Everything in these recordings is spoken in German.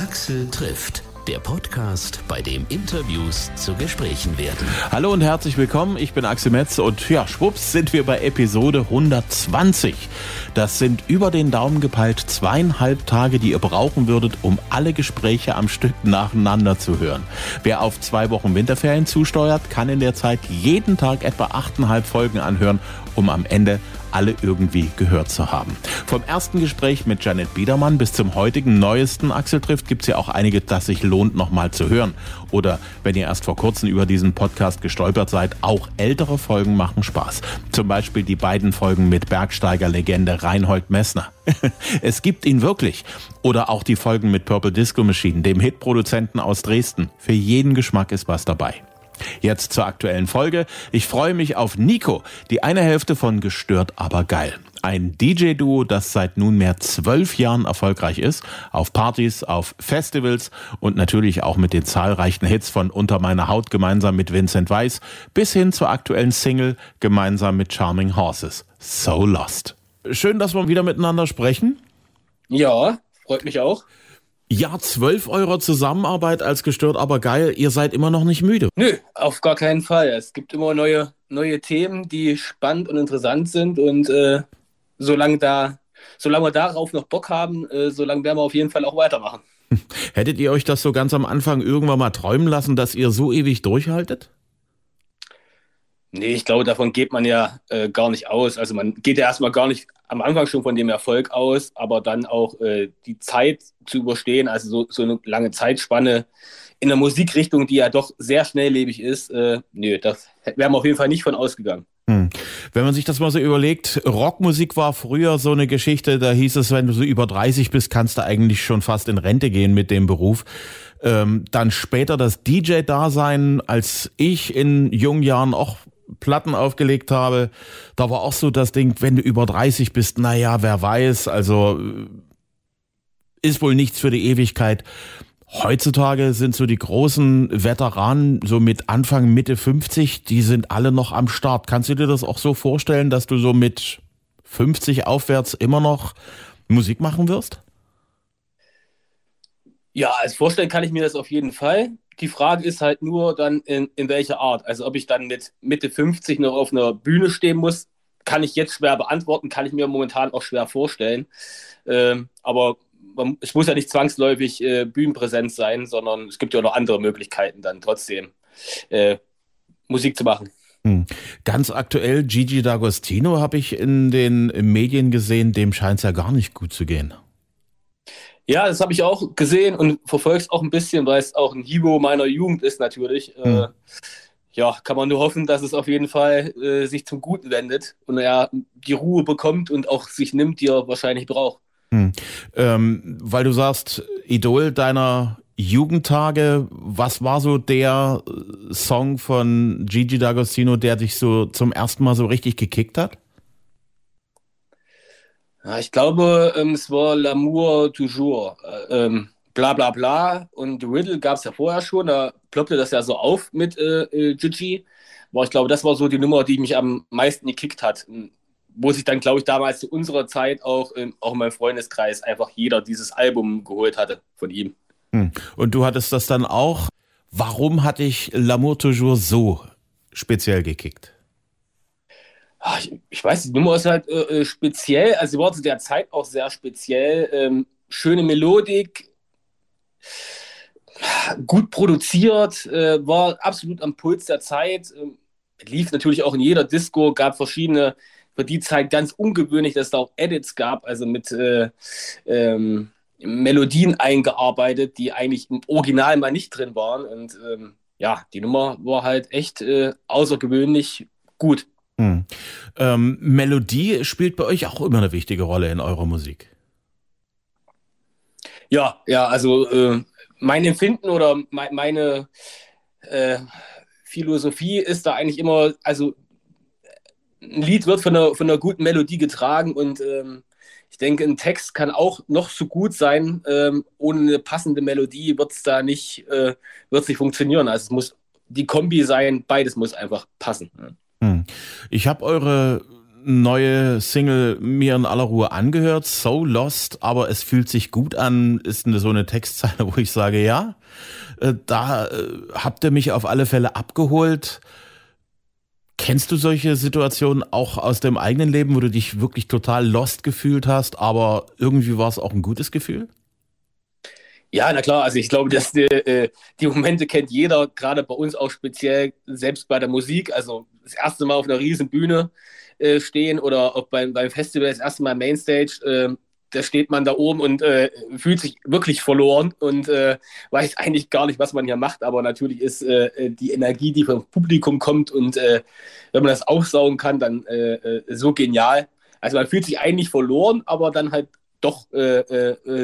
Axel trifft der Podcast, bei dem Interviews zu Gesprächen werden. Hallo und herzlich willkommen, ich bin Axel Metz und ja, schwupps sind wir bei Episode 120. Das sind über den Daumen gepeilt zweieinhalb Tage, die ihr brauchen würdet, um alle Gespräche am Stück nacheinander zu hören. Wer auf zwei Wochen Winterferien zusteuert, kann in der Zeit jeden Tag etwa achteinhalb Folgen anhören, um am Ende alle irgendwie gehört zu haben. Vom ersten Gespräch mit Janet Biedermann bis zum heutigen neuesten Axel trifft gibt's ja auch einige, das sich lohnt, nochmal zu hören. Oder wenn ihr erst vor kurzem über diesen Podcast gestolpert seid, auch ältere Folgen machen Spaß. Zum Beispiel die beiden Folgen mit Bergsteiger-Legende Reinhold Messner. es gibt ihn wirklich. Oder auch die Folgen mit Purple Disco Machine, dem Hitproduzenten aus Dresden. Für jeden Geschmack ist was dabei. Jetzt zur aktuellen Folge. Ich freue mich auf Nico, die eine Hälfte von Gestört aber geil. Ein DJ-Duo, das seit nunmehr zwölf Jahren erfolgreich ist, auf Partys, auf Festivals und natürlich auch mit den zahlreichen Hits von Unter meiner Haut gemeinsam mit Vincent Weiss bis hin zur aktuellen Single gemeinsam mit Charming Horses. So Lost. Schön, dass wir wieder miteinander sprechen. Ja, freut mich auch. Ja, zwölf eurer Zusammenarbeit als gestört, aber geil. Ihr seid immer noch nicht müde. Nö, auf gar keinen Fall. Es gibt immer neue, neue Themen, die spannend und interessant sind. Und äh, solange, da, solange wir darauf noch Bock haben, äh, solange werden wir auf jeden Fall auch weitermachen. Hättet ihr euch das so ganz am Anfang irgendwann mal träumen lassen, dass ihr so ewig durchhaltet? Nee, ich glaube, davon geht man ja äh, gar nicht aus. Also man geht ja erstmal gar nicht am Anfang schon von dem Erfolg aus, aber dann auch äh, die Zeit zu überstehen, also so, so, eine lange Zeitspanne in der Musikrichtung, die ja doch sehr schnelllebig ist, äh, nö, das wären wir auf jeden Fall nicht von ausgegangen. Hm. Wenn man sich das mal so überlegt, Rockmusik war früher so eine Geschichte, da hieß es, wenn du so über 30 bist, kannst du eigentlich schon fast in Rente gehen mit dem Beruf. Ähm, dann später das DJ-Dasein, als ich in jungen Jahren auch Platten aufgelegt habe, da war auch so das Ding, wenn du über 30 bist, naja, wer weiß, also äh, ist wohl nichts für die Ewigkeit. Heutzutage sind so die großen Veteranen, so mit Anfang, Mitte 50, die sind alle noch am Start. Kannst du dir das auch so vorstellen, dass du so mit 50 aufwärts immer noch Musik machen wirst? Ja, als vorstellen kann ich mir das auf jeden Fall. Die Frage ist halt nur dann, in, in welcher Art. Also ob ich dann mit Mitte 50 noch auf einer Bühne stehen muss, kann ich jetzt schwer beantworten, kann ich mir momentan auch schwer vorstellen. Ähm, aber man, es muss ja nicht zwangsläufig äh, Bühnenpräsenz sein, sondern es gibt ja noch andere Möglichkeiten, dann trotzdem äh, Musik zu machen. Hm. Ganz aktuell, Gigi D'Agostino habe ich in den Medien gesehen, dem scheint es ja gar nicht gut zu gehen. Ja, das habe ich auch gesehen und verfolge es auch ein bisschen, weil es auch ein Hero meiner Jugend ist natürlich. Mhm. Äh, ja, kann man nur hoffen, dass es auf jeden Fall äh, sich zum Guten wendet und er die Ruhe bekommt und auch sich nimmt, die er wahrscheinlich braucht. Hm. Ähm, weil du sagst, Idol deiner Jugendtage, was war so der Song von Gigi D'Agostino, der dich so zum ersten Mal so richtig gekickt hat? Ja, ich glaube, ähm, es war L'amour toujours. Äh, ähm, bla bla bla. Und Riddle gab es ja vorher schon, da ploppte das ja so auf mit äh, äh, Gigi. Aber ich glaube, das war so die Nummer, die mich am meisten gekickt hat. Wo sich dann, glaube ich, damals zu unserer Zeit auch, ähm, auch in meinem Freundeskreis einfach jeder dieses Album geholt hatte von ihm. Hm. Und du hattest das dann auch. Warum hatte ich L'amour toujours so speziell gekickt? Ach, ich, ich, weiß, die Nummer ist halt äh, äh, speziell, also sie war zu der Zeit auch sehr speziell. Ähm, schöne Melodik, gut produziert, äh, war absolut am Puls der Zeit. Ähm, lief natürlich auch in jeder Disco, gab verschiedene, für die Zeit ganz ungewöhnlich, dass es da auch Edits gab, also mit äh, ähm, Melodien eingearbeitet, die eigentlich im Original mal nicht drin waren. Und ähm, ja, die Nummer war halt echt äh, außergewöhnlich gut. Hm. Ähm, Melodie spielt bei euch auch immer eine wichtige Rolle in eurer Musik. Ja, ja, also äh, mein Empfinden oder me meine äh, Philosophie ist da eigentlich immer, also ein Lied wird von einer, von einer guten Melodie getragen und ähm, ich denke, ein Text kann auch noch so gut sein, ähm, ohne eine passende Melodie wird es da nicht, äh, wird's nicht funktionieren. Also es muss die Kombi sein, beides muss einfach passen. Hm. Ich habe eure neue Single mir in aller Ruhe angehört, So Lost, aber es fühlt sich gut an, ist eine, so eine Textzeile, wo ich sage, ja, äh, da äh, habt ihr mich auf alle Fälle abgeholt. Kennst du solche Situationen auch aus dem eigenen Leben, wo du dich wirklich total lost gefühlt hast, aber irgendwie war es auch ein gutes Gefühl? Ja, na klar, also ich glaube, dass die, äh, die Momente kennt jeder, gerade bei uns auch speziell, selbst bei der Musik. Also das erste Mal auf einer riesen Bühne äh, stehen oder auch beim, beim Festival das erste Mal Mainstage, äh, da steht man da oben und äh, fühlt sich wirklich verloren und äh, weiß eigentlich gar nicht, was man hier macht. Aber natürlich ist äh, die Energie, die vom Publikum kommt und äh, wenn man das aufsaugen kann, dann so genial. Also man fühlt sich eigentlich verloren, aber dann halt doch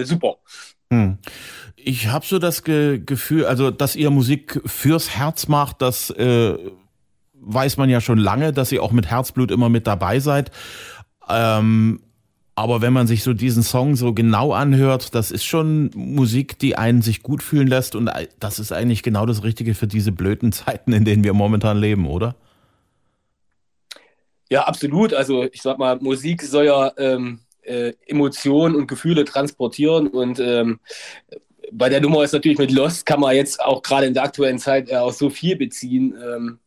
super. Hm. Ich habe so das Ge Gefühl, also dass ihr Musik fürs Herz macht, das äh, weiß man ja schon lange, dass ihr auch mit Herzblut immer mit dabei seid. Ähm, aber wenn man sich so diesen Song so genau anhört, das ist schon Musik, die einen sich gut fühlen lässt und das ist eigentlich genau das Richtige für diese blöden Zeiten, in denen wir momentan leben, oder? Ja, absolut. Also ich sag mal, Musik soll ja ähm, äh, Emotionen und Gefühle transportieren. Und ähm, bei der Nummer ist natürlich mit Lost kann man jetzt auch gerade in der aktuellen Zeit äh, auch so viel beziehen. Ähm,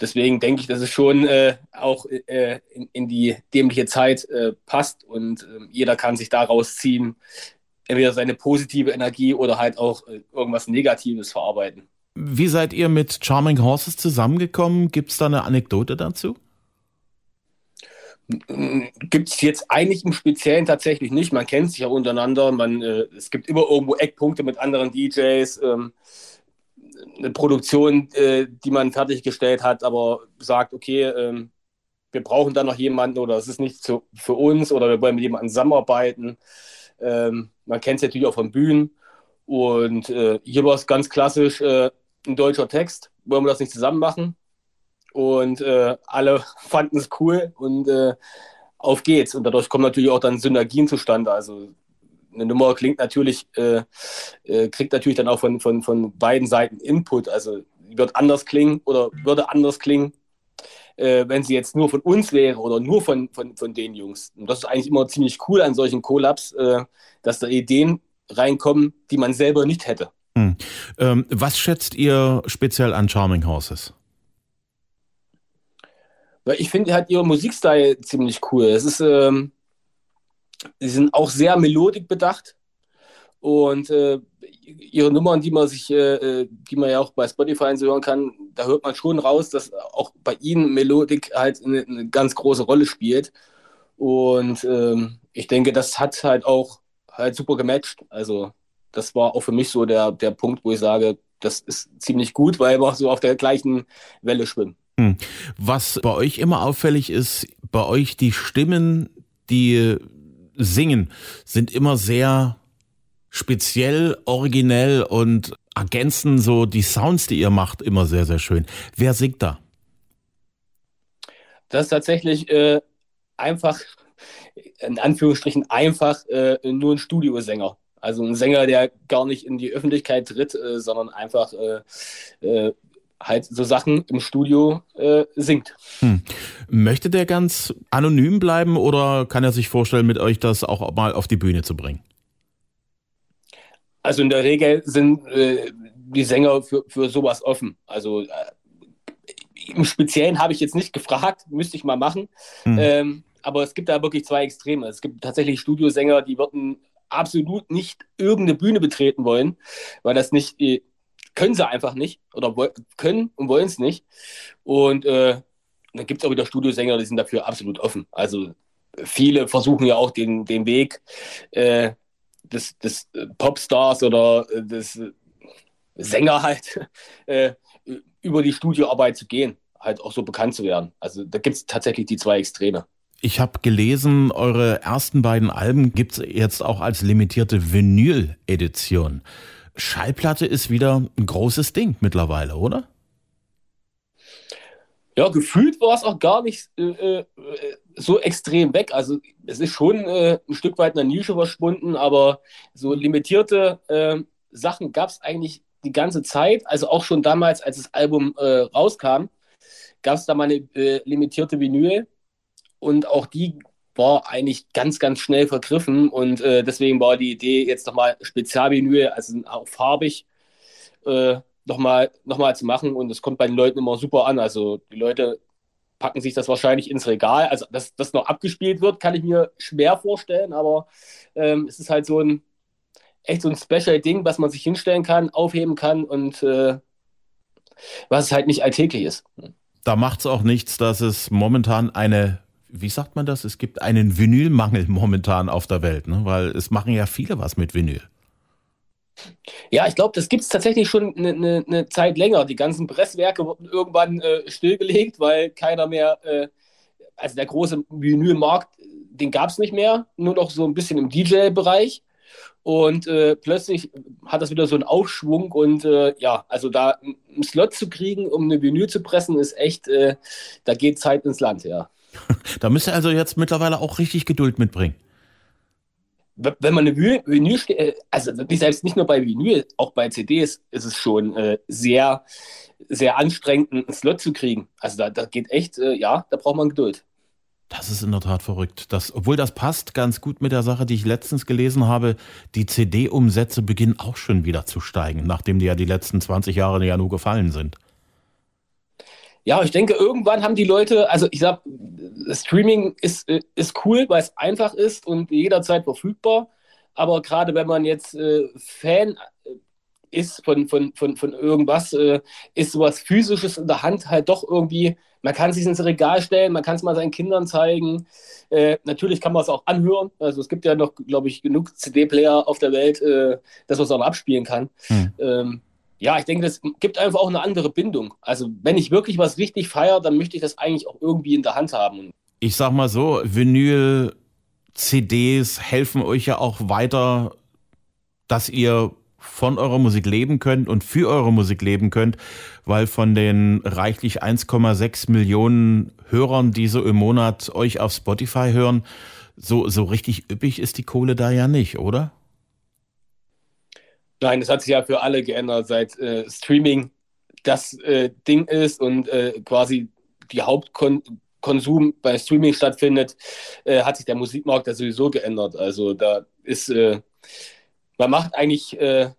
deswegen denke ich, dass es schon äh, auch äh, in, in, die dämliche Zeit äh, passt und ähm, jeder kann sich daraus ziehen, entweder seine positive Energie oder halt auch äh, irgendwas Negatives verarbeiten. Wie seid ihr mit Charming Horses zusammengekommen? Gibt es da eine Anekdote dazu? Gibt es jetzt eigentlich im Speziellen tatsächlich nicht. Man kennt sich ja untereinander. Man, äh, es gibt immer irgendwo Eckpunkte mit anderen DJs. Ähm, eine Produktion, äh, die man fertiggestellt hat, aber sagt, okay, ähm, wir brauchen da noch jemanden oder es ist nicht zu, für uns oder wir wollen mit jemandem zusammenarbeiten. Ähm, man kennt es natürlich auch von Bühnen. Und äh, hier war es ganz klassisch äh, ein deutscher Text. Wollen wir das nicht zusammen machen? und äh, alle fanden es cool und äh, auf geht's. Und dadurch kommen natürlich auch dann Synergien zustande. Also eine Nummer klingt natürlich, äh, äh, kriegt natürlich dann auch von, von, von beiden Seiten Input. Also wird anders klingen oder würde anders klingen, äh, wenn sie jetzt nur von uns wäre oder nur von, von, von den Jungs. Und das ist eigentlich immer ziemlich cool an solchen Collabs, äh, dass da Ideen reinkommen, die man selber nicht hätte. Hm. Ähm, was schätzt ihr speziell an Charming Horses? Weil ich finde halt ihre Musikstil ziemlich cool. Es ist, ähm, sie sind auch sehr melodik bedacht und äh, ihre Nummern, die man sich, äh, äh die man ja auch bei Spotify hören kann, da hört man schon raus, dass auch bei ihnen Melodik halt eine, eine ganz große Rolle spielt. Und ähm, ich denke, das hat halt auch halt super gematcht. Also das war auch für mich so der, der Punkt, wo ich sage, das ist ziemlich gut, weil wir auch so auf der gleichen Welle schwimmen. Hm. Was bei euch immer auffällig ist, bei euch die Stimmen, die singen, sind immer sehr speziell, originell und ergänzen so die Sounds, die ihr macht, immer sehr, sehr schön. Wer singt da? Das ist tatsächlich äh, einfach, in Anführungsstrichen einfach, äh, nur ein Studiosänger. Also ein Sänger, der gar nicht in die Öffentlichkeit tritt, äh, sondern einfach äh, äh, halt so Sachen im Studio äh, singt. Hm. Möchte der ganz anonym bleiben oder kann er sich vorstellen, mit euch das auch mal auf die Bühne zu bringen? Also in der Regel sind äh, die Sänger für, für sowas offen. Also äh, im Speziellen habe ich jetzt nicht gefragt, müsste ich mal machen. Hm. Ähm, aber es gibt da wirklich zwei Extreme. Es gibt tatsächlich Studiosänger, die würden absolut nicht irgendeine Bühne betreten wollen, weil das nicht äh, können sie einfach nicht oder können und wollen es nicht. Und äh, dann gibt es auch wieder Studiosänger, die sind dafür absolut offen. Also viele versuchen ja auch den, den Weg äh, des, des Popstars oder äh, des Sänger halt äh, über die Studioarbeit zu gehen, halt auch so bekannt zu werden. Also da gibt es tatsächlich die zwei Extreme. Ich habe gelesen, eure ersten beiden Alben gibt es jetzt auch als limitierte Vinyl-Edition. Schallplatte ist wieder ein großes Ding mittlerweile, oder? Ja, gefühlt war es auch gar nicht äh, äh, so extrem weg. Also es ist schon äh, ein Stück weit in der Nische verschwunden, aber so limitierte äh, Sachen gab es eigentlich die ganze Zeit. Also auch schon damals, als das Album äh, rauskam, gab es da mal eine äh, limitierte Vinyl. und auch die war eigentlich ganz, ganz schnell vergriffen und äh, deswegen war die Idee jetzt nochmal Spezialvinyl, also auch farbig, äh, nochmal noch mal zu machen und das kommt bei den Leuten immer super an. Also die Leute packen sich das wahrscheinlich ins Regal. Also, dass das noch abgespielt wird, kann ich mir schwer vorstellen, aber ähm, es ist halt so ein echt so ein Special-Ding, was man sich hinstellen kann, aufheben kann und äh, was halt nicht alltäglich ist. Da macht es auch nichts, dass es momentan eine, wie sagt man das? Es gibt einen Vinylmangel momentan auf der Welt, ne? weil es machen ja viele was mit Vinyl. Ja, ich glaube, das gibt es tatsächlich schon eine ne, ne Zeit länger. Die ganzen Presswerke wurden irgendwann äh, stillgelegt, weil keiner mehr, äh, also der große Vinylmarkt, den gab es nicht mehr, nur noch so ein bisschen im DJ-Bereich. Und äh, plötzlich hat das wieder so einen Aufschwung und äh, ja, also da einen Slot zu kriegen, um eine Vinyl zu pressen, ist echt, äh, da geht Zeit ins Land, ja. Da müsst ihr also jetzt mittlerweile auch richtig Geduld mitbringen wenn man eine Vinyl, äh, also selbst nicht nur bei Vinyl, auch bei CDs ist es schon äh, sehr, sehr anstrengend, einen Slot zu kriegen. Also da, da geht echt, äh, ja, da braucht man Geduld. Das ist in der Tat verrückt. Das, obwohl das passt ganz gut mit der Sache, die ich letztens gelesen habe. Die CD-Umsätze beginnen auch schon wieder zu steigen, nachdem die ja die letzten 20 Jahre ja nur gefallen sind. Ja, ich denke, irgendwann haben die Leute, also ich sag, Streaming ist, äh, ist cool, weil es einfach ist und jederzeit verfügbar. Aber gerade wenn man jetzt äh, Fan äh, ist von, von, von, von irgendwas, äh, ist sowas Physisches in der Hand halt doch irgendwie, man kann es sich ins Regal stellen, man kann es mal seinen Kindern zeigen. Äh, natürlich kann man es auch anhören. Also es gibt ja noch, glaube ich, genug CD-Player auf der Welt, äh, dass man es auch mal abspielen kann. Hm. Ähm, ja, ich denke, das gibt einfach auch eine andere Bindung. Also, wenn ich wirklich was richtig feiere, dann möchte ich das eigentlich auch irgendwie in der Hand haben. Ich sag mal so, Vinyl, CDs helfen euch ja auch weiter, dass ihr von eurer Musik leben könnt und für eure Musik leben könnt, weil von den reichlich 1,6 Millionen Hörern, die so im Monat euch auf Spotify hören, so, so richtig üppig ist die Kohle da ja nicht, oder? Nein, das hat sich ja für alle geändert, seit äh, Streaming das äh, Ding ist und äh, quasi die Hauptkonsum bei Streaming stattfindet, äh, hat sich der Musikmarkt ja sowieso geändert. Also da ist, äh, man macht eigentlich äh,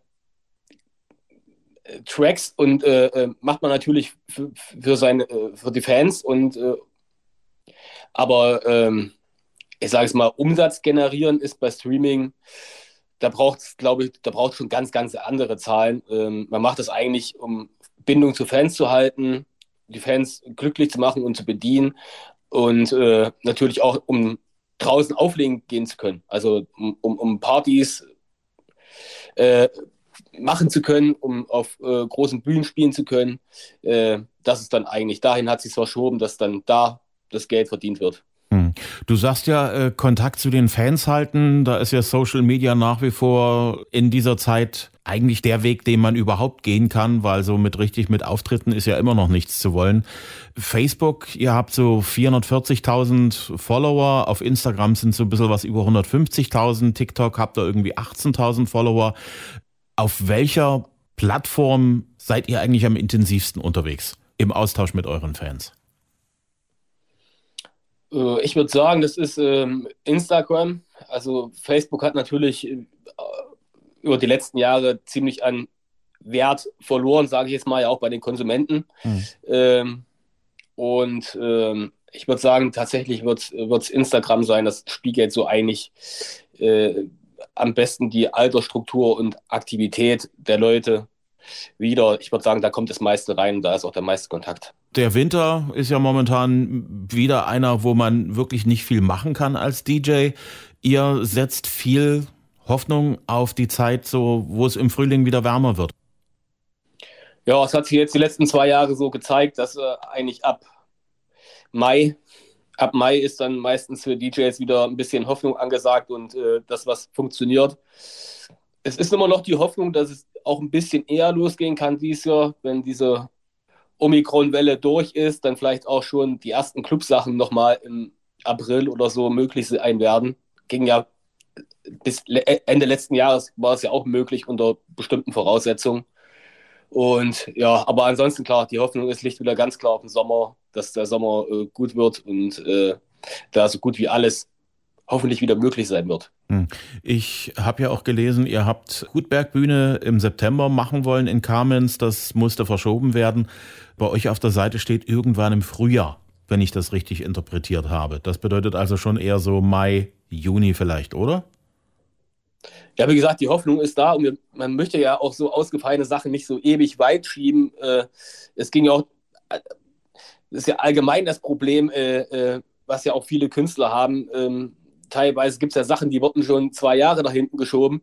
Tracks und macht man natürlich für, für, seine, für die Fans und aber ähm, ich sage es mal, Umsatz generieren ist bei Streaming da braucht es, glaube ich, da braucht schon ganz, ganz andere Zahlen. Ähm, man macht das eigentlich, um Bindung zu Fans zu halten, die Fans glücklich zu machen und zu bedienen und äh, natürlich auch, um draußen auflegen gehen zu können. Also um, um Partys äh, machen zu können, um auf äh, großen Bühnen spielen zu können. Äh, das ist dann eigentlich, dahin hat sich verschoben, dass dann da das Geld verdient wird. Hm. Du sagst ja, äh, Kontakt zu den Fans halten, da ist ja Social Media nach wie vor in dieser Zeit eigentlich der Weg, den man überhaupt gehen kann, weil so mit richtig mit Auftritten ist ja immer noch nichts zu wollen. Facebook, ihr habt so 440.000 Follower, auf Instagram sind so ein bisschen was über 150.000, TikTok habt ihr irgendwie 18.000 Follower. Auf welcher Plattform seid ihr eigentlich am intensivsten unterwegs im Austausch mit euren Fans? Äh, ich würde sagen, das ist ähm, Instagram. Also Facebook hat natürlich äh, über die letzten Jahre ziemlich an Wert verloren, sage ich jetzt mal, ja auch bei den Konsumenten. Hm. Ähm, und ähm, ich würde sagen, tatsächlich wird es Instagram sein. Das spiegelt so eigentlich äh, am besten die Altersstruktur und Aktivität der Leute wieder. Ich würde sagen, da kommt das meiste rein, da ist auch der meiste Kontakt. Der Winter ist ja momentan wieder einer, wo man wirklich nicht viel machen kann als DJ. Ihr setzt viel Hoffnung auf die Zeit, so wo es im Frühling wieder wärmer wird. Ja, es hat sich jetzt die letzten zwei Jahre so gezeigt, dass äh, eigentlich ab Mai, ab Mai ist dann meistens für DJs wieder ein bisschen Hoffnung angesagt und äh, das, was funktioniert. Es ist immer noch die Hoffnung, dass es auch ein bisschen eher losgehen kann dieses Jahr, wenn diese Omikron-Welle durch ist, dann vielleicht auch schon die ersten Clubsachen nochmal im April oder so möglich sein werden. Ging ja bis äh, Ende letzten Jahres war es ja auch möglich unter bestimmten Voraussetzungen. Und ja, aber ansonsten klar, die Hoffnung ist, liegt wieder ganz klar auf den Sommer, dass der Sommer äh, gut wird und äh, da so gut wie alles hoffentlich wieder möglich sein wird. Hm. Ich habe ja auch gelesen, ihr habt Gutbergbühne im September machen wollen in Kamenz. Das musste verschoben werden. Bei euch auf der Seite steht irgendwann im Frühjahr, wenn ich das richtig interpretiert habe. Das bedeutet also schon eher so Mai, Juni vielleicht, oder? Ja, wie gesagt, die Hoffnung ist da und wir, man möchte ja auch so ausgefallene Sachen nicht so ewig weit schieben. Äh, es ging ja auch, das ist ja allgemein das Problem, äh, äh, was ja auch viele Künstler haben. Ähm, teilweise gibt es ja Sachen, die wurden schon zwei Jahre nach hinten geschoben.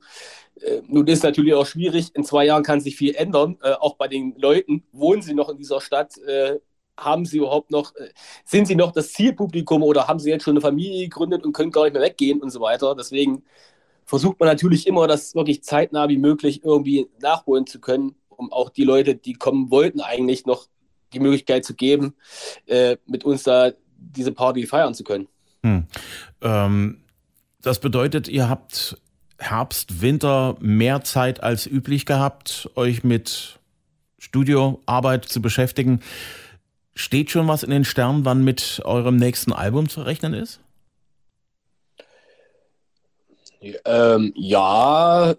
Äh, nun ist natürlich auch schwierig, in zwei Jahren kann sich viel ändern, äh, auch bei den Leuten. Wohnen sie noch in dieser Stadt? Äh, haben sie überhaupt noch, äh, sind sie noch das Zielpublikum oder haben sie jetzt schon eine Familie gegründet und können gar nicht mehr weggehen und so weiter? Deswegen versucht man natürlich immer, das wirklich zeitnah wie möglich irgendwie nachholen zu können, um auch die Leute, die kommen wollten, eigentlich noch die Möglichkeit zu geben, äh, mit uns da diese Party feiern zu können. Hm. Ähm, das bedeutet, ihr habt Herbst, Winter mehr Zeit als üblich gehabt, euch mit Studioarbeit zu beschäftigen. Steht schon was in den Sternen, wann mit eurem nächsten Album zu rechnen ist? Ähm, ja,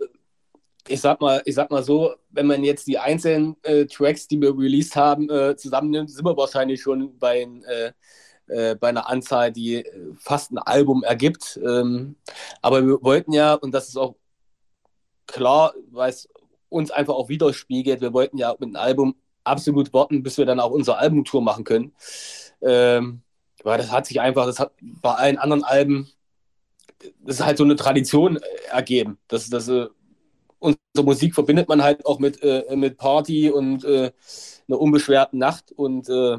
ich sag mal, ich sag mal so, wenn man jetzt die einzelnen äh, Tracks, die wir released haben, äh, zusammennimmt, sind wir wahrscheinlich schon bei äh, äh, bei einer Anzahl, die äh, fast ein Album ergibt. Ähm, aber wir wollten ja, und das ist auch klar, weil es uns einfach auch widerspiegelt, wir wollten ja mit einem Album absolut warten, bis wir dann auch unsere Albumtour machen können. Ähm, weil das hat sich einfach, das hat bei allen anderen Alben, das ist halt so eine Tradition äh, ergeben. Das, das, äh, unsere Musik verbindet man halt auch mit, äh, mit Party und äh, einer unbeschwerten Nacht und äh,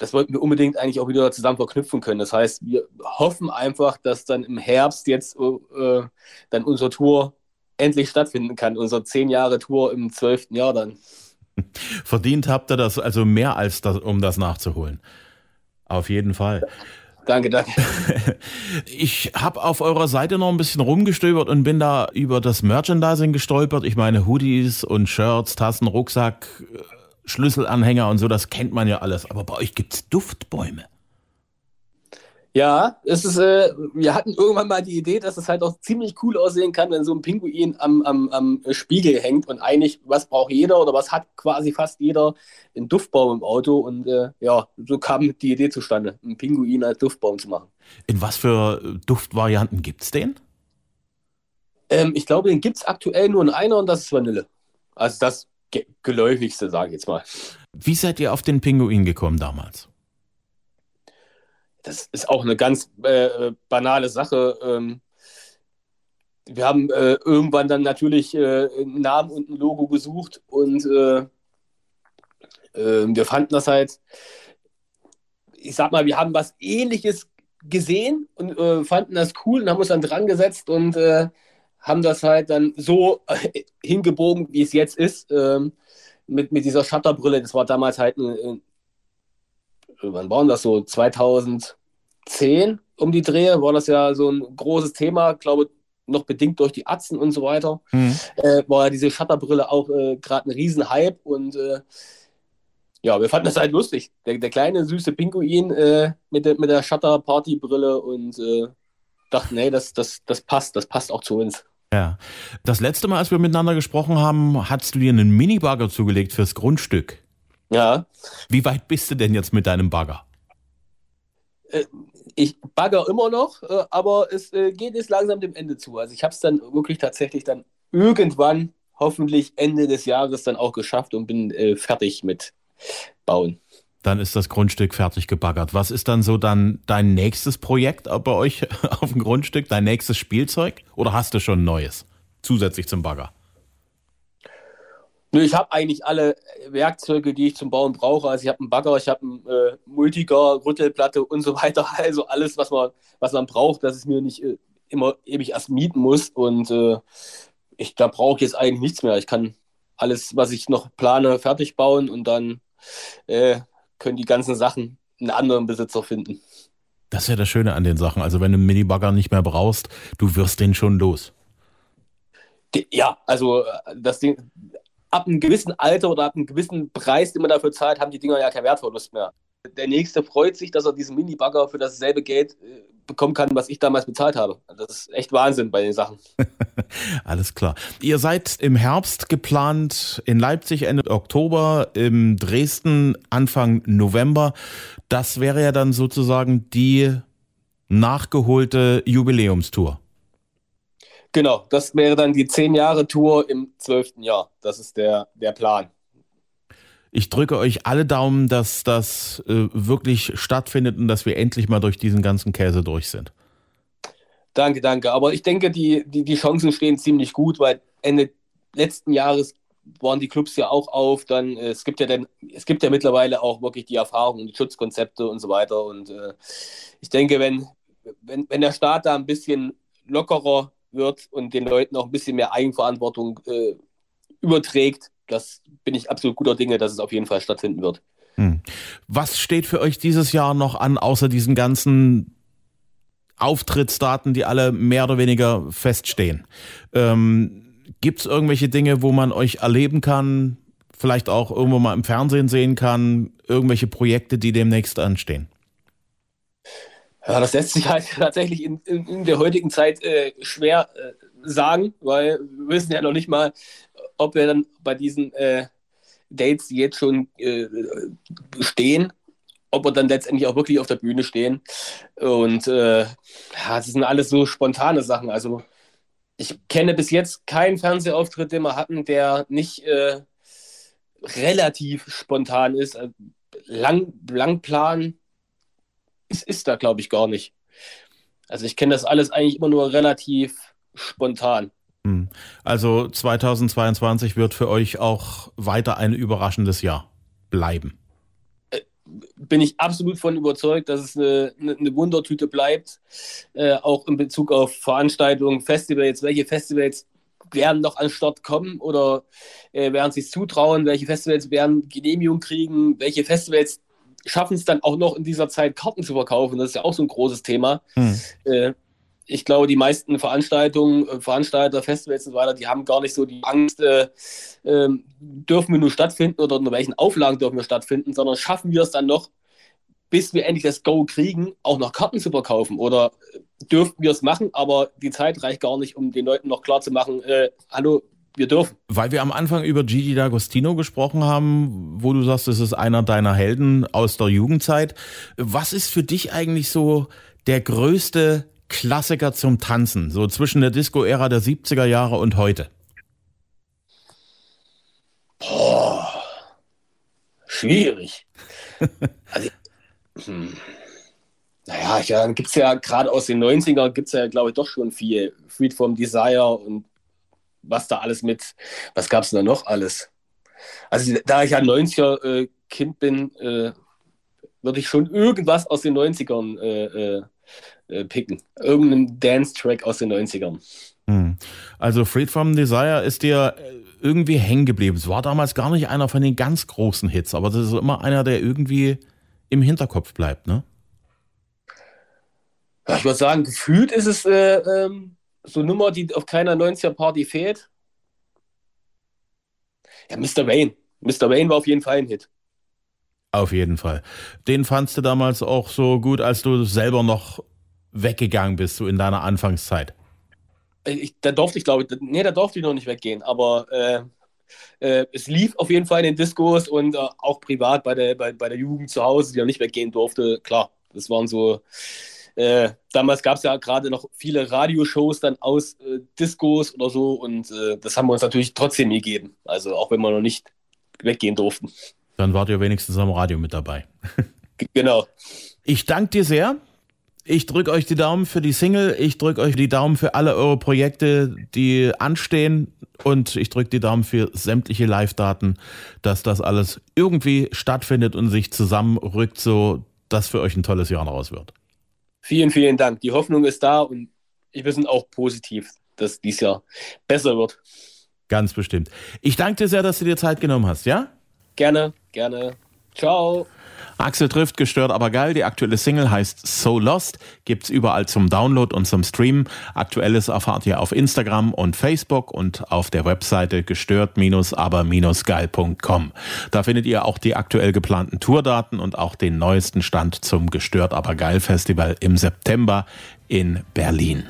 das wollten wir unbedingt eigentlich auch wieder zusammen verknüpfen können. Das heißt, wir hoffen einfach, dass dann im Herbst jetzt äh, dann unsere Tour endlich stattfinden kann. Unsere zehn Jahre Tour im zwölften Jahr dann. Verdient habt ihr das also mehr als das, um das nachzuholen. Auf jeden Fall. Danke, danke. Ich habe auf eurer Seite noch ein bisschen rumgestöbert und bin da über das Merchandising gestolpert. Ich meine Hoodies und Shirts, Tassen, Rucksack, Schlüsselanhänger und so, das kennt man ja alles. Aber bei euch gibt es Duftbäume. Ja, es ist, äh, wir hatten irgendwann mal die Idee, dass es halt auch ziemlich cool aussehen kann, wenn so ein Pinguin am, am, am Spiegel hängt und eigentlich, was braucht jeder oder was hat quasi fast jeder, einen Duftbaum im Auto und äh, ja, so kam die Idee zustande, einen Pinguin als Duftbaum zu machen. In was für Duftvarianten gibt es den? Ähm, ich glaube, den gibt es aktuell nur in einer und das ist Vanille. Also das geläufigste, sage ich jetzt mal. Wie seid ihr auf den Pinguin gekommen damals? Das ist auch eine ganz äh, banale Sache. Ähm, wir haben äh, irgendwann dann natürlich äh, einen Namen und ein Logo gesucht und äh, ähm, wir fanden das halt, ich sag mal, wir haben was ähnliches gesehen und äh, fanden das cool und haben uns dann dran gesetzt und äh, haben das halt dann so äh, hingebogen, wie es jetzt ist, ähm, mit, mit dieser Shutterbrille. Das war damals halt, ein, wann waren das so? 2010 um die Drehe war das ja so ein großes Thema, glaube noch bedingt durch die Atzen und so weiter. Mhm. Äh, war diese Shutterbrille auch äh, gerade ein Riesenhype und äh, ja, wir fanden das halt lustig. Der, der kleine süße Pinguin äh, mit, der, mit der Shutter-Party-Brille und äh, dachten, nee, das, das, das passt, das passt auch zu uns. Ja. Das letzte Mal, als wir miteinander gesprochen haben, hast du dir einen Mini-Bagger zugelegt fürs Grundstück. Ja. Wie weit bist du denn jetzt mit deinem Bagger? Äh, ich bagger immer noch, äh, aber es äh, geht jetzt langsam dem Ende zu. Also ich habe es dann wirklich tatsächlich dann irgendwann, hoffentlich Ende des Jahres, dann auch geschafft und bin fertig mit Bauen dann ist das Grundstück fertig gebaggert. Was ist dann so dann dein nächstes Projekt bei euch auf dem Grundstück, dein nächstes Spielzeug? Oder hast du schon ein neues zusätzlich zum Bagger? Ich habe eigentlich alle Werkzeuge, die ich zum Bauen brauche. Also ich habe einen Bagger, ich habe einen äh, Multigar, Rüttelplatte und so weiter. Also alles, was man, was man braucht, dass es mir nicht äh, immer ewig erst mieten muss. Und äh, ich, da brauche ich jetzt eigentlich nichts mehr. Ich kann alles, was ich noch plane, fertig bauen und dann äh, können die ganzen Sachen einen anderen Besitzer finden. Das ist ja das Schöne an den Sachen. Also wenn du einen Minibagger nicht mehr brauchst, du wirst den schon los. Ja, also das Ding, ab einem gewissen Alter oder ab einem gewissen Preis, den man dafür zahlt, haben die Dinger ja keinen Wertverlust mehr. der Nächste freut sich, dass er diesen Mini-Bagger für dasselbe Geld äh, bekommen kann, was ich damals bezahlt habe. Das ist echt Wahnsinn bei den Sachen. Alles klar. Ihr seid im Herbst geplant, in Leipzig Ende Oktober, in Dresden Anfang November. Das wäre ja dann sozusagen die nachgeholte Jubiläumstour. Genau, das wäre dann die 10 Jahre Tour im zwölften Jahr. Das ist der, der Plan. Ich drücke euch alle Daumen, dass das äh, wirklich stattfindet und dass wir endlich mal durch diesen ganzen Käse durch sind. Danke, danke. Aber ich denke, die, die, die Chancen stehen ziemlich gut, weil Ende letzten Jahres waren die Clubs ja auch auf. Dann äh, es gibt ja dann, es gibt ja mittlerweile auch wirklich die Erfahrungen, die Schutzkonzepte und so weiter. Und äh, ich denke, wenn, wenn, wenn der Staat da ein bisschen lockerer wird und den Leuten auch ein bisschen mehr Eigenverantwortung äh, überträgt, das bin ich absolut guter Dinge, dass es auf jeden Fall stattfinden wird. Hm. Was steht für euch dieses Jahr noch an, außer diesen ganzen Auftrittsdaten, die alle mehr oder weniger feststehen? Ähm, Gibt es irgendwelche Dinge, wo man euch erleben kann, vielleicht auch irgendwo mal im Fernsehen sehen kann, irgendwelche Projekte, die demnächst anstehen? Ja, das lässt sich halt tatsächlich in, in, der heutigen Zeit äh, schwer äh, sagen, weil wir wissen ja noch nicht mal, ob wir dann bei diesen äh, Dates, die jetzt schon äh, stehen, ob wir dann letztendlich auch wirklich auf der Bühne stehen. Und äh, ja, das sind alles so spontane Sachen. Also ich kenne bis jetzt keinen Fernsehauftritt, den wir hatten, der nicht äh, relativ spontan ist. Also lang, Langplan ist, ist da, glaube ich, gar nicht. Also ich kenne das alles eigentlich immer nur relativ spontan. Hm. Also 2022 wird für euch auch weiter ein überraschendes Jahr bleiben. Äh, bin ich absolut von überzeugt, dass es eine, eine Wundertüte bleibt, äh, auch in Bezug auf Veranstaltungen, Festivals. Welche Festivals werden noch an den Start kommen oder äh, werden sich zutrauen? Welche Festivals werden Genehmigung kriegen? Welche Festivals schaffen es dann auch noch in dieser Zeit Karten zu verkaufen? Das ist ja auch so ein großes Thema. Hm. Äh, ich glaube, die meisten Veranstaltungen, äh, Veranstalter, Festivals und so weiter, die haben gar nicht so die Angst, äh, äh, dürfen wir nur stattfinden oder unter welchen Auflagen dürfen wir stattfinden, sondern schaffen wir es dann noch, bis wir endlich das Go kriegen, auch noch Karten zu verkaufen oder dürften wir es machen, aber die Zeit reicht gar nicht, um den Leuten noch klar zu machen, äh, hallo, wir dürfen. Weil wir am Anfang über Gigi D'Agostino gesprochen haben, wo du sagst, es ist einer deiner Helden aus der Jugendzeit. Was ist für dich eigentlich so der größte Klassiker zum Tanzen, so zwischen der Disco-Ära der 70er Jahre und heute? Boah, schwierig. also, hm. Naja, ja, dann gibt es ja gerade aus den 90ern, gibt es ja, glaube ich, doch schon viel. Freedom Desire und was da alles mit, was gab es da noch alles? Also, da ich ja 90er-Kind äh, bin, äh, würde ich schon irgendwas aus den 90ern äh, äh picken. Irgendeinen Dance-Track aus den 90ern. Hm. Also Freed from Desire ist dir äh, irgendwie hängen geblieben. Es war damals gar nicht einer von den ganz großen Hits, aber das ist immer einer, der irgendwie im Hinterkopf bleibt, ne? Ich würde sagen, gefühlt ist es äh, ähm, so eine Nummer, die auf keiner 90er-Party fehlt. Ja, Mr. Wayne. Mr. Wayne war auf jeden Fall ein Hit. Auf jeden Fall. Den fandst du damals auch so gut, als du selber noch weggegangen bist, so in deiner Anfangszeit? Ich, da durfte ich, glaube ich, nee, da durfte ich noch nicht weggehen, aber äh, äh, es lief auf jeden Fall in den Diskos und äh, auch privat bei der, bei, bei der Jugend zu Hause, die noch nicht weggehen durfte. Klar, das waren so. Äh, damals gab es ja gerade noch viele Radioshows dann aus äh, Diskos oder so und äh, das haben wir uns natürlich trotzdem gegeben. Also auch wenn wir noch nicht weggehen durften. Dann wart ihr wenigstens am Radio mit dabei. genau. Ich danke dir sehr ich drücke euch die Daumen für die Single, ich drücke euch die Daumen für alle eure Projekte, die anstehen und ich drücke die Daumen für sämtliche Live-Daten, dass das alles irgendwie stattfindet und sich zusammenrückt, so dass für euch ein tolles Jahr daraus wird. Vielen, vielen Dank. Die Hoffnung ist da und wir sind auch positiv, dass dies Jahr besser wird. Ganz bestimmt. Ich danke dir sehr, dass du dir Zeit genommen hast, ja? Gerne, gerne. Ciao. Axel trifft gestört, aber geil. Die aktuelle Single heißt So Lost. Gibt's überall zum Download und zum Streamen. Aktuelles erfahrt ihr auf Instagram und Facebook und auf der Webseite gestört-aber-geil.com. Da findet ihr auch die aktuell geplanten Tourdaten und auch den neuesten Stand zum Gestört aber geil Festival im September in Berlin.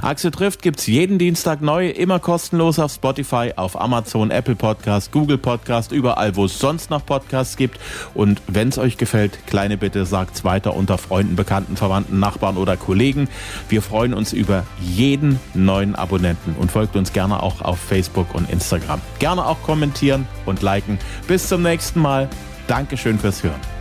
Axel trifft gibt's jeden Dienstag neu, immer kostenlos auf Spotify, auf Amazon, Apple Podcast, Google Podcast, überall, wo es sonst noch Podcasts gibt. Und wenn's euch gefällt, kleine Bitte, sagt's weiter unter Freunden, Bekannten, Verwandten, Nachbarn oder Kollegen. Wir freuen uns über jeden neuen Abonnenten und folgt uns gerne auch auf Facebook und Instagram. Gerne auch kommentieren und liken. Bis zum nächsten Mal. Dankeschön fürs Hören.